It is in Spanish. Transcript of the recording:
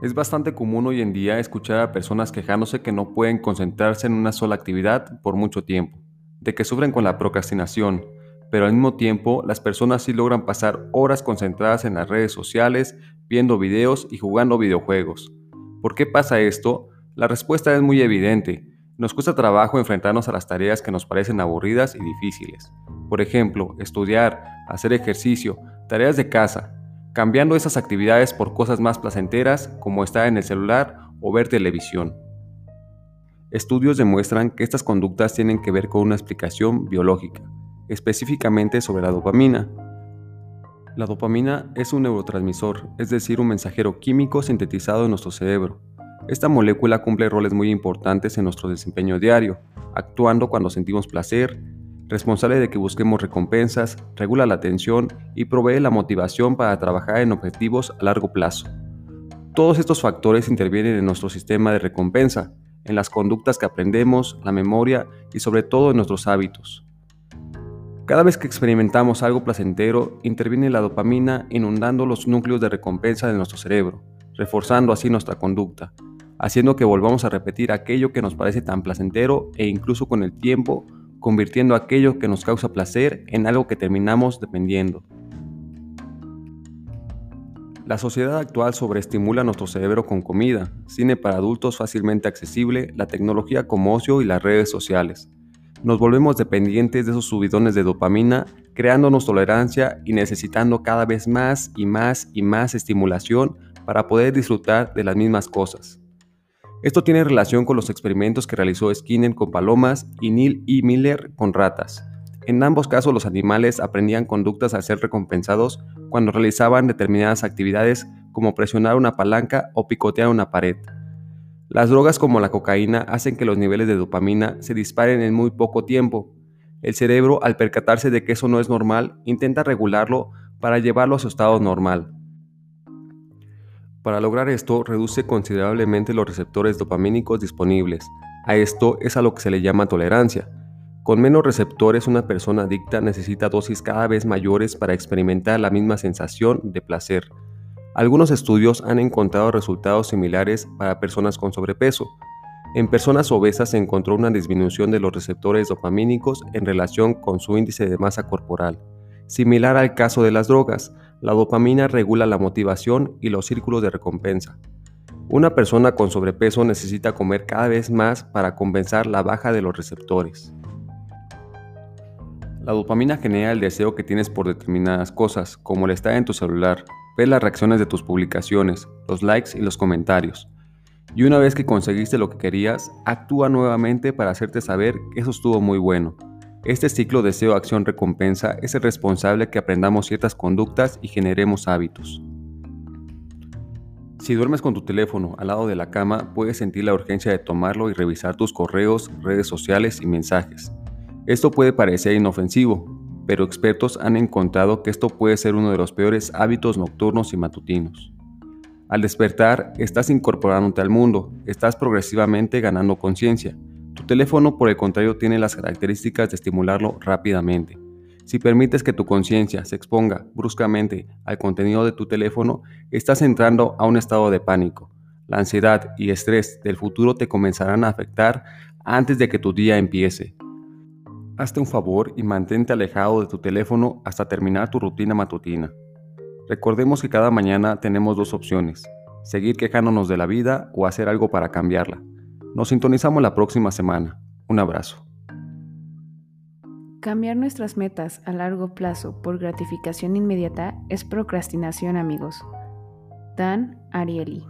Es bastante común hoy en día escuchar a personas quejándose que no pueden concentrarse en una sola actividad por mucho tiempo, de que sufren con la procrastinación, pero al mismo tiempo las personas sí logran pasar horas concentradas en las redes sociales, viendo videos y jugando videojuegos. ¿Por qué pasa esto? La respuesta es muy evidente. Nos cuesta trabajo enfrentarnos a las tareas que nos parecen aburridas y difíciles. Por ejemplo, estudiar, hacer ejercicio, tareas de casa, cambiando esas actividades por cosas más placenteras como estar en el celular o ver televisión. Estudios demuestran que estas conductas tienen que ver con una explicación biológica, específicamente sobre la dopamina. La dopamina es un neurotransmisor, es decir, un mensajero químico sintetizado en nuestro cerebro. Esta molécula cumple roles muy importantes en nuestro desempeño diario, actuando cuando sentimos placer, responsable de que busquemos recompensas, regula la atención y provee la motivación para trabajar en objetivos a largo plazo. Todos estos factores intervienen en nuestro sistema de recompensa, en las conductas que aprendemos, la memoria y sobre todo en nuestros hábitos. Cada vez que experimentamos algo placentero, interviene la dopamina inundando los núcleos de recompensa de nuestro cerebro, reforzando así nuestra conducta, haciendo que volvamos a repetir aquello que nos parece tan placentero e incluso con el tiempo convirtiendo aquello que nos causa placer en algo que terminamos dependiendo. La sociedad actual sobreestimula nuestro cerebro con comida, cine para adultos fácilmente accesible, la tecnología como ocio y las redes sociales. Nos volvemos dependientes de esos subidones de dopamina, creándonos tolerancia y necesitando cada vez más y más y más estimulación para poder disfrutar de las mismas cosas. Esto tiene relación con los experimentos que realizó Skinner con palomas y Neil E. Miller con ratas. En ambos casos los animales aprendían conductas al ser recompensados cuando realizaban determinadas actividades como presionar una palanca o picotear una pared. Las drogas como la cocaína hacen que los niveles de dopamina se disparen en muy poco tiempo. El cerebro, al percatarse de que eso no es normal, intenta regularlo para llevarlo a su estado normal. Para lograr esto, reduce considerablemente los receptores dopamínicos disponibles. A esto es a lo que se le llama tolerancia. Con menos receptores, una persona adicta necesita dosis cada vez mayores para experimentar la misma sensación de placer. Algunos estudios han encontrado resultados similares para personas con sobrepeso. En personas obesas se encontró una disminución de los receptores dopamínicos en relación con su índice de masa corporal. Similar al caso de las drogas, la dopamina regula la motivación y los círculos de recompensa. Una persona con sobrepeso necesita comer cada vez más para compensar la baja de los receptores. La dopamina genera el deseo que tienes por determinadas cosas, como el estar en tu celular, ver las reacciones de tus publicaciones, los likes y los comentarios. Y una vez que conseguiste lo que querías, actúa nuevamente para hacerte saber que eso estuvo muy bueno. Este ciclo deseo-acción-recompensa es el responsable que aprendamos ciertas conductas y generemos hábitos. Si duermes con tu teléfono al lado de la cama, puedes sentir la urgencia de tomarlo y revisar tus correos, redes sociales y mensajes. Esto puede parecer inofensivo, pero expertos han encontrado que esto puede ser uno de los peores hábitos nocturnos y matutinos. Al despertar, estás incorporándote al mundo, estás progresivamente ganando conciencia, teléfono, por el contrario, tiene las características de estimularlo rápidamente. Si permites que tu conciencia se exponga bruscamente al contenido de tu teléfono, estás entrando a un estado de pánico. La ansiedad y estrés del futuro te comenzarán a afectar antes de que tu día empiece. Hazte un favor y mantente alejado de tu teléfono hasta terminar tu rutina matutina. Recordemos que cada mañana tenemos dos opciones, seguir quejándonos de la vida o hacer algo para cambiarla. Nos sintonizamos la próxima semana. Un abrazo. Cambiar nuestras metas a largo plazo por gratificación inmediata es procrastinación, amigos. Dan Ariely